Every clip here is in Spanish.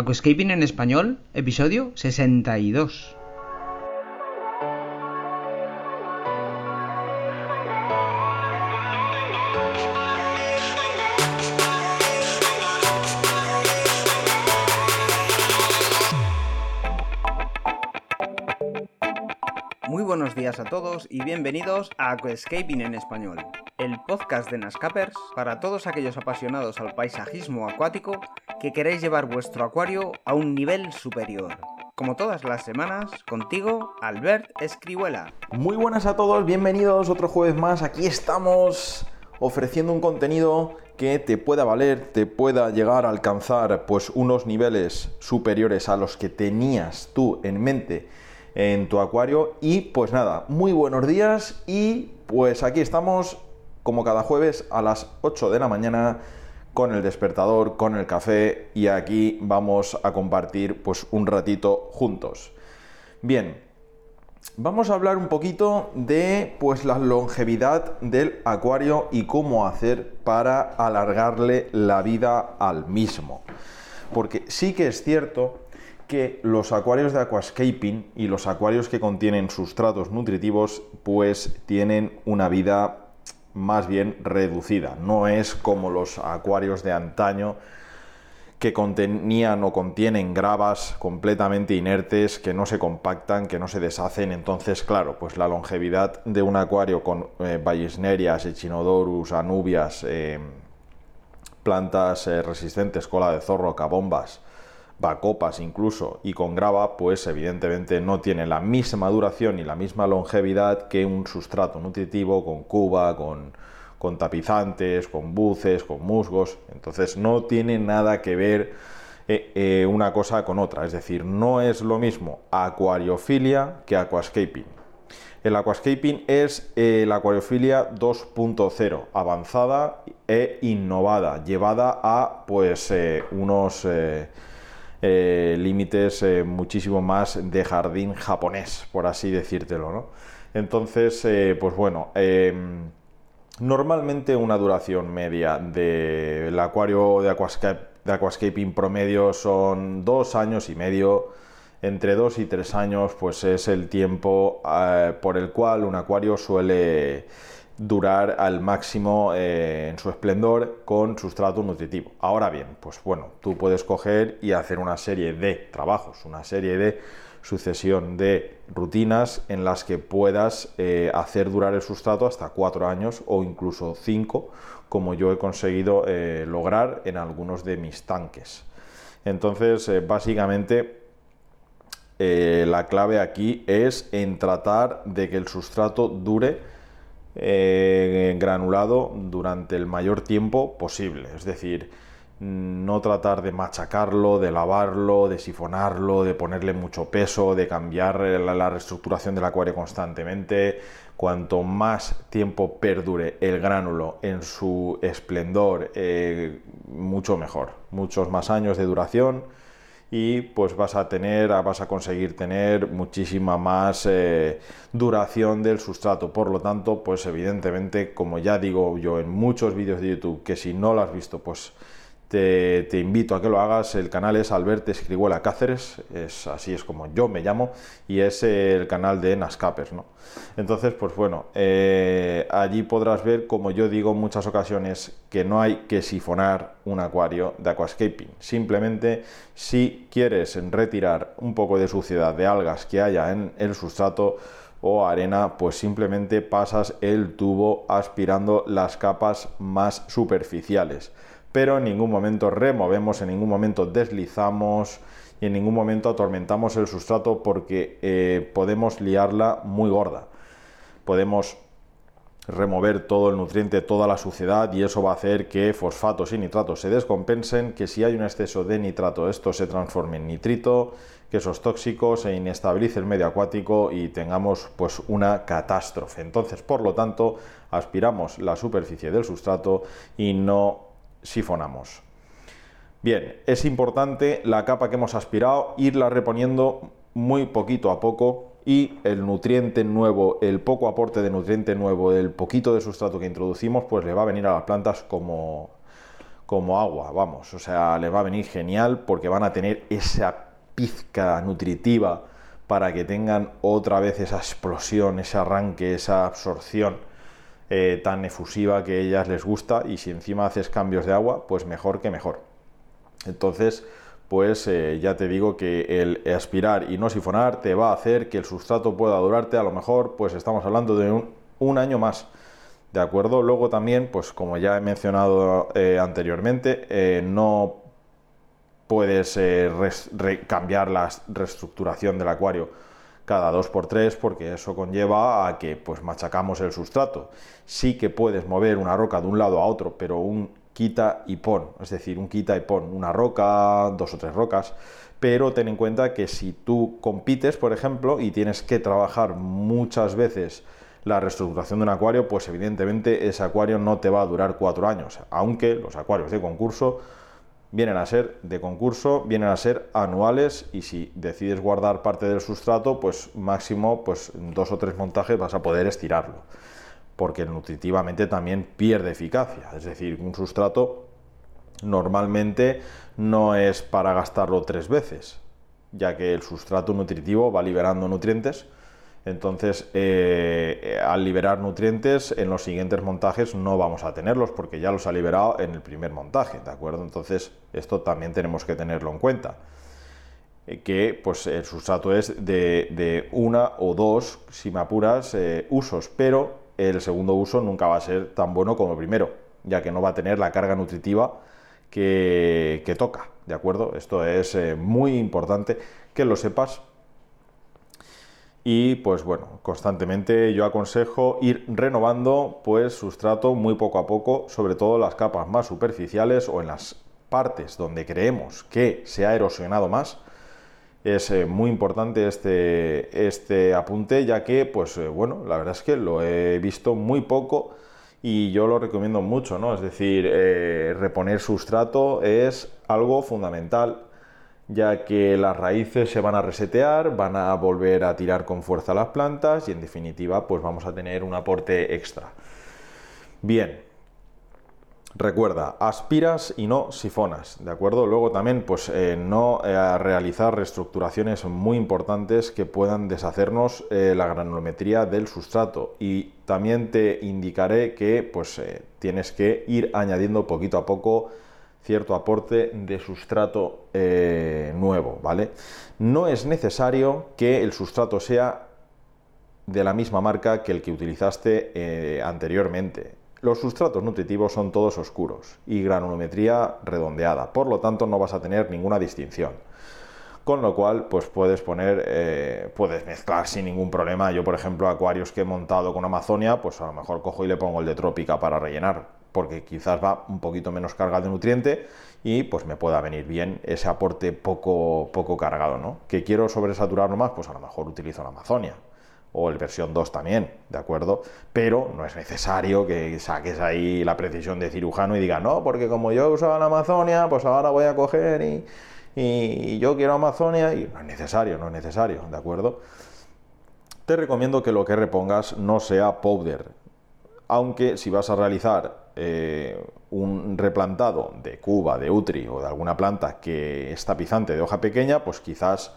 Aquascaping en español, episodio 62. Muy buenos días a todos y bienvenidos a Aquascaping en español, el podcast de Nascapers para todos aquellos apasionados al paisajismo acuático que queréis llevar vuestro acuario a un nivel superior. Como todas las semanas, contigo, Albert Escribuela. Muy buenas a todos, bienvenidos otro jueves más. Aquí estamos ofreciendo un contenido que te pueda valer, te pueda llegar a alcanzar pues unos niveles superiores a los que tenías tú en mente en tu acuario. Y pues nada, muy buenos días y pues aquí estamos como cada jueves a las 8 de la mañana con el despertador, con el café y aquí vamos a compartir pues un ratito juntos. Bien, vamos a hablar un poquito de pues la longevidad del acuario y cómo hacer para alargarle la vida al mismo. Porque sí que es cierto que los acuarios de aquascaping y los acuarios que contienen sustratos nutritivos pues tienen una vida más bien reducida. No es como los acuarios de antaño que contenían o contienen gravas completamente inertes, que no se compactan, que no se deshacen. Entonces, claro, pues la longevidad de un acuario con eh, Bayesnerias, Echinodorus, Anubias, eh, plantas eh, resistentes, cola de zorro, cabombas, copas incluso y con grava, pues evidentemente no tiene la misma duración y la misma longevidad que un sustrato nutritivo con cuba, con, con tapizantes, con buces, con musgos. Entonces no tiene nada que ver eh, eh, una cosa con otra. Es decir, no es lo mismo acuariofilia que aquascaping. El aquascaping es eh, la acuariofilia 2.0, avanzada e innovada, llevada a pues unos eh, límites eh, muchísimo más de jardín japonés, por así decírtelo, ¿no? Entonces, eh, pues bueno, em, normalmente una duración media del acuario de, de aquascaping promedio son dos años y medio, entre dos y tres años, pues es el tiempo por el cual un acuario suele durar al máximo eh, en su esplendor con sustrato nutritivo. Ahora bien, pues bueno, tú puedes coger y hacer una serie de trabajos, una serie de sucesión de rutinas en las que puedas eh, hacer durar el sustrato hasta cuatro años o incluso cinco, como yo he conseguido eh, lograr en algunos de mis tanques. Entonces, básicamente, la clave aquí es en tratar de que el sustrato dure eh, granulado durante el mayor tiempo posible. Es decir, no tratar de machacarlo, de lavarlo, de sifonarlo, de ponerle mucho peso, de cambiar la, reestructuración del acuario constantemente. Cuanto más tiempo perdure el gránulo en su esplendor, eh, mucho mejor. Muchos más años de duración y pues vas a tener, vas a conseguir tener muchísima más eh, duración del sustrato. Por lo tanto, pues evidentemente, como ya digo yo en muchos vídeos de YouTube, que si no lo has visto, pues te, invito a que lo hagas. El canal es Alberto Escribuela Cáceres, es, así es como yo me llamo, y es el canal de Nascapers. ¿no? Entonces, pues bueno, eh, allí podrás ver, como yo digo en muchas ocasiones, que no hay que sifonar un acuario de aquascaping. Simplemente, si quieres retirar un poco de suciedad de algas que haya en el sustrato, o arena, pues simplemente pasas el tubo aspirando las capas más superficiales pero en ningún momento removemos, en ningún momento deslizamos y en ningún momento atormentamos el sustrato porque eh, podemos liarla muy gorda. Podemos remover todo el nutriente, toda la suciedad y eso va a hacer que fosfatos y nitratos se descompensen, que si hay un exceso de nitrato esto se transforme en nitrito, que esos tóxicos se inestabilice el medio acuático y tengamos pues una catástrofe. Entonces, por lo tanto, aspiramos la superficie del sustrato y no sifonamos. Bien, es importante la capa que hemos aspirado, irla reponiendo muy poquito a poco y el nutriente nuevo, el poco aporte de nutriente nuevo, el poquito de sustrato que introducimos, pues le va a venir a las plantas como, como agua, vamos, o sea, les va a venir genial porque van a tener esa pizca nutritiva para que tengan otra vez esa explosión, ese arranque, esa absorción eh, tan efusiva que a ellas les gusta y si encima haces cambios de agua, pues mejor que mejor. Entonces, pues eh, ya te digo que el aspirar y no sifonar te va a hacer que el sustrato pueda durarte a lo mejor, pues estamos hablando de un, año más. ¿De acuerdo? Luego también, pues como ya he mencionado eh, anteriormente, no puedes cambiar la reestructuración del acuario cada 2x3 porque eso conlleva a que pues machacamos el sustrato. Sí que puedes mover una roca de un lado a otro, pero un quita y pon, es decir, un quita y pon, una roca, dos o tres rocas, pero ten en cuenta que si tú compites, por ejemplo, y tienes que trabajar muchas veces la reestructuración de un acuario, pues evidentemente ese acuario no te va a durar cuatro años, aunque los acuarios de concurso vienen a ser de concurso, vienen a ser anuales y si decides guardar parte del sustrato, pues máximo pues dos o tres montajes vas a poder estirarlo, porque nutritivamente también pierde eficacia, es decir, un sustrato normalmente no es para gastarlo tres veces, ya que el sustrato nutritivo va liberando nutrientes entonces, eh, al liberar nutrientes, en los siguientes montajes no vamos a tenerlos porque ya los ha liberado en el primer montaje, ¿de acuerdo? Entonces, esto también tenemos que tenerlo en cuenta. Eh, que pues el sustrato es de, una o dos, si me apuras, eh, usos, pero el segundo uso nunca va a ser tan bueno como el primero, ya que no va a tener la carga nutritiva que, que toca, ¿de acuerdo? Esto es muy importante que lo sepas y pues bueno, constantemente yo aconsejo ir renovando pues sustrato muy poco a poco, sobre todo las capas más superficiales o en las partes donde creemos que se ha erosionado más. Es eh, muy importante este, este apunte ya que pues eh, bueno, la verdad es que lo he visto muy poco y yo lo recomiendo mucho, ¿no? Es decir, eh, reponer sustrato es algo fundamental ya que las raíces se van a resetear, van a volver a tirar con fuerza las plantas y en definitiva pues vamos a tener un aporte extra. Bien, recuerda, aspiras y no sifonas, ¿de acuerdo? Luego también pues eh, no eh, realizar reestructuraciones muy importantes que puedan deshacernos eh, la granulometría del sustrato y también te indicaré que pues tienes que ir añadiendo poquito a poco cierto aporte de sustrato eh, nuevo, ¿vale? No es necesario que el sustrato sea de la misma marca que el que utilizaste eh, anteriormente. Los sustratos nutritivos son todos oscuros y granulometría redondeada, por lo tanto no vas a tener ninguna distinción. Con lo cual, pues puedes poner, eh, puedes mezclar sin ningún problema. Yo, por ejemplo, acuarios que he montado con Amazonia, pues a lo mejor cojo y le pongo el de Trópica para rellenar porque quizás va un poquito menos cargado de nutriente y pues me pueda venir bien ese aporte poco, poco cargado, ¿no? Que quiero sobresaturarlo más, pues a lo mejor utilizo la Amazonia o el versión 2 también, ¿de acuerdo? Pero no es necesario que saques ahí la precisión de cirujano y diga, no, porque como yo usaba la Amazonia, pues ahora voy a coger y, y yo quiero Amazonia y no es necesario, no es necesario, ¿de acuerdo? Te recomiendo que lo que repongas no sea powder, aunque si vas a realizar eh, un replantado de cuba, de utri o de alguna planta que es tapizante de hoja pequeña, pues quizás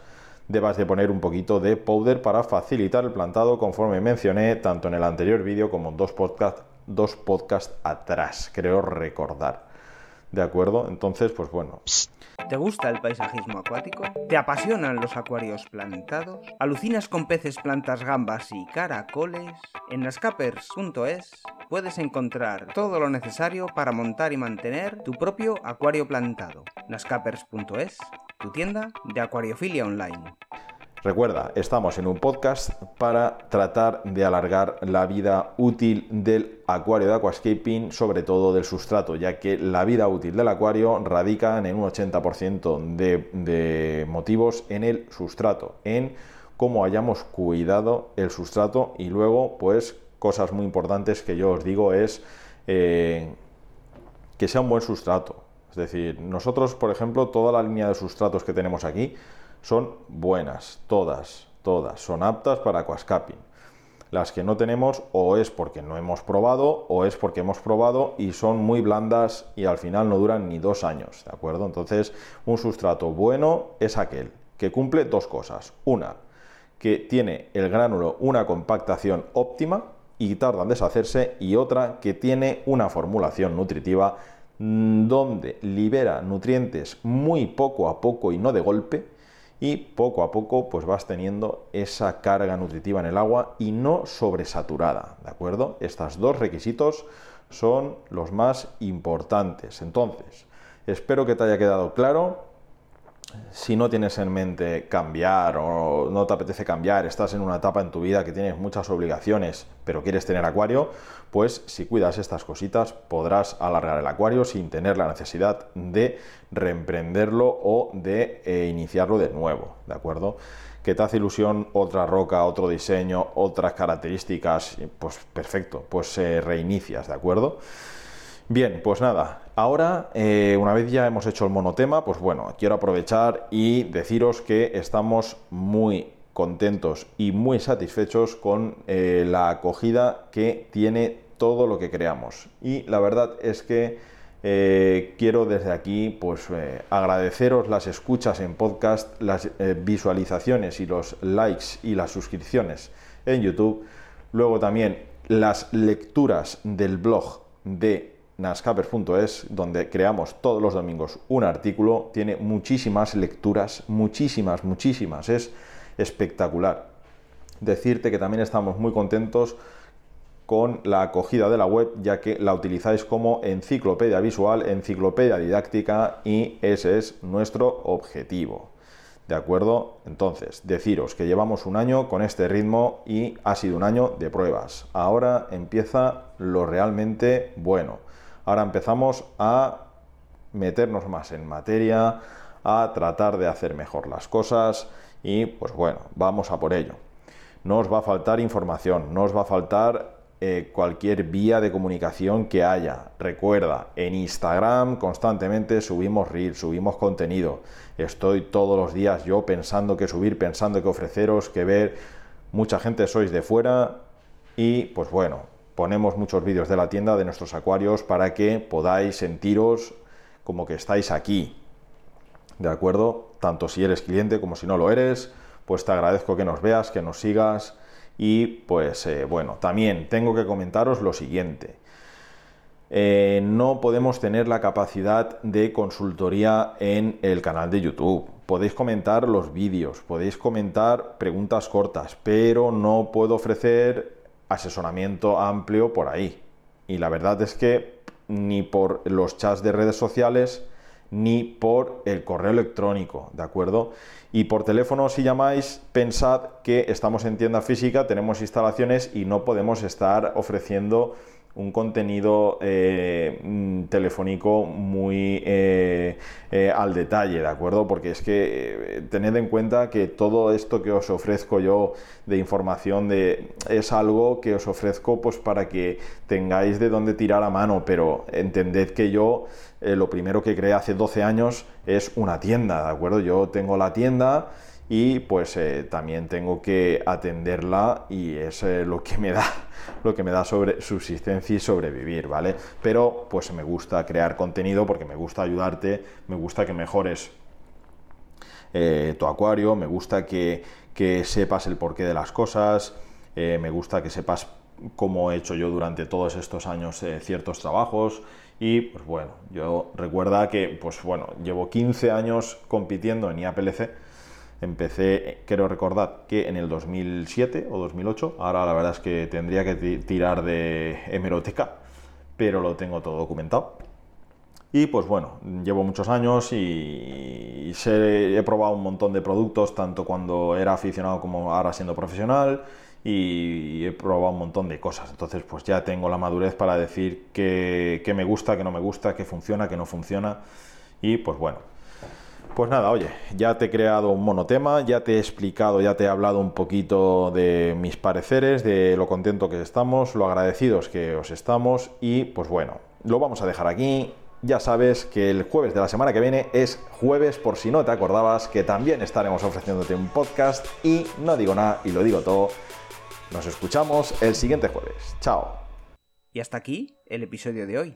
debas de poner un poquito de powder para facilitar el plantado conforme mencioné tanto en el anterior vídeo como dos podcasts dos podcast atrás, creo recordar. ¿De acuerdo? Entonces, pues bueno. ¿Te gusta el paisajismo acuático? ¿Te apasionan los acuarios plantados? ¿Alucinas con peces, plantas, gambas y caracoles? En nascapers.es puedes encontrar todo lo necesario para montar y mantener tu propio acuario plantado. nascapers.es, tu tienda de acuariofilia online. Recuerda, estamos en un podcast para tratar de alargar la vida útil del acuario de aquascaping, sobre todo del sustrato, ya que la vida útil del acuario radica en un 80% de, motivos en el sustrato, en cómo hayamos cuidado el sustrato y luego, pues, cosas muy importantes que yo os digo es eh, que sea un buen sustrato. Es decir, nosotros, por ejemplo, toda la línea de sustratos que tenemos aquí, son buenas, todas, todas, son aptas para aquascaping. Las que no tenemos o es porque no hemos probado o es porque hemos probado y son muy blandas y al final no duran ni dos años, ¿de acuerdo? Entonces, un sustrato bueno es aquel que cumple dos cosas. Una, que tiene el gránulo una compactación óptima y tarda en deshacerse y otra que tiene una formulación nutritiva mm, donde libera nutrientes muy poco a poco y no de golpe y poco a poco pues vas teniendo esa carga nutritiva en el agua y no sobresaturada, ¿de acuerdo? Estos dos requisitos son los más importantes. Entonces, espero que te haya quedado claro si no tienes en mente cambiar o no te apetece cambiar, estás en una etapa en tu vida que tienes muchas obligaciones, pero quieres tener acuario, pues si cuidas estas cositas podrás alargar el acuario sin tener la necesidad de reemprenderlo o de eh, iniciarlo de nuevo, ¿de acuerdo? Que te hace ilusión otra roca, otro diseño, otras características, pues perfecto, pues eh, reinicias, ¿de acuerdo? Bien, pues nada, ahora eh, una vez ya hemos hecho el monotema, pues bueno, quiero aprovechar y deciros que estamos muy contentos y muy satisfechos con eh, la acogida que tiene todo lo que creamos. Y la verdad es que eh, quiero desde aquí pues agradeceros las escuchas en podcast, las visualizaciones y los likes y las suscripciones en YouTube. Luego también las lecturas del blog de nascaper.es, donde creamos todos los domingos un artículo, tiene muchísimas lecturas, muchísimas, muchísimas, es espectacular. Decirte que también estamos muy contentos con la acogida de la web, ya que la utilizáis como enciclopedia visual, enciclopedia didáctica y ese es nuestro objetivo. ¿De acuerdo? Entonces, deciros que llevamos un año con este ritmo y ha sido un año de pruebas. Ahora empieza lo realmente bueno. Ahora empezamos a meternos más en materia, a tratar de hacer mejor las cosas y pues bueno, vamos a por ello. No os va a faltar información, no os va a faltar eh, cualquier vía de comunicación que haya. Recuerda, en Instagram constantemente subimos reels, subimos contenido. Estoy todos los días yo pensando que subir, pensando que ofreceros, que ver. Mucha gente sois de fuera y pues bueno, ponemos muchos vídeos de la tienda, de nuestros acuarios, para que podáis sentiros como que estáis aquí. ¿De acuerdo? Tanto si eres cliente como si no lo eres, pues te agradezco que nos veas, que nos sigas. Y pues eh, bueno, también tengo que comentaros lo siguiente. Eh, no podemos tener la capacidad de consultoría en el canal de YouTube. Podéis comentar los vídeos, podéis comentar preguntas cortas, pero no puedo ofrecer asesoramiento amplio por ahí. Y la verdad es que ni por los chats de redes sociales, ni por el correo electrónico, ¿de acuerdo? Y por teléfono, si llamáis, pensad que estamos en tienda física, tenemos instalaciones y no podemos estar ofreciendo un contenido eh, mm, telefónico muy eh, eh, al detalle, ¿de acuerdo? Porque es que tened en cuenta que todo esto que os ofrezco yo de información de, es algo que os ofrezco pues para que tengáis de dónde tirar a mano, pero entended que yo lo primero que creé hace 12 años es una tienda, ¿de acuerdo? Yo tengo la tienda y pues eh, también tengo que atenderla y es eh, lo que me da lo que me da sobre subsistencia y sobrevivir, ¿vale? Pero pues me gusta crear contenido porque me gusta ayudarte, me gusta que mejores eh, tu acuario, me gusta que, que, sepas el porqué de las cosas, me gusta que sepas cómo he hecho yo durante todos estos años ciertos trabajos y pues bueno, yo recuerda que pues bueno, llevo 15 años compitiendo en IAPLC Empecé, quiero recordar que en el 2007 o 2008, ahora la verdad es que tendría que tirar de hemeroteca, pero lo tengo todo documentado. Y pues bueno, llevo muchos años y, he probado un montón de productos, tanto cuando era aficionado como ahora siendo profesional, y he probado un montón de cosas. Entonces pues ya tengo la madurez para decir qué me gusta, qué no me gusta, qué funciona, qué no funciona. Y pues bueno, pues nada, oye, ya te he creado un monotema, ya te he explicado, ya te he hablado un poquito de mis pareceres, de lo contento que estamos, lo agradecidos que os estamos y pues bueno, lo vamos a dejar aquí. Ya sabes que el jueves de la semana que viene es jueves, por si no te acordabas, que también estaremos ofreciéndote un podcast y no digo nada y lo digo todo. Nos escuchamos el siguiente jueves. Chao. Y hasta aquí el episodio de hoy.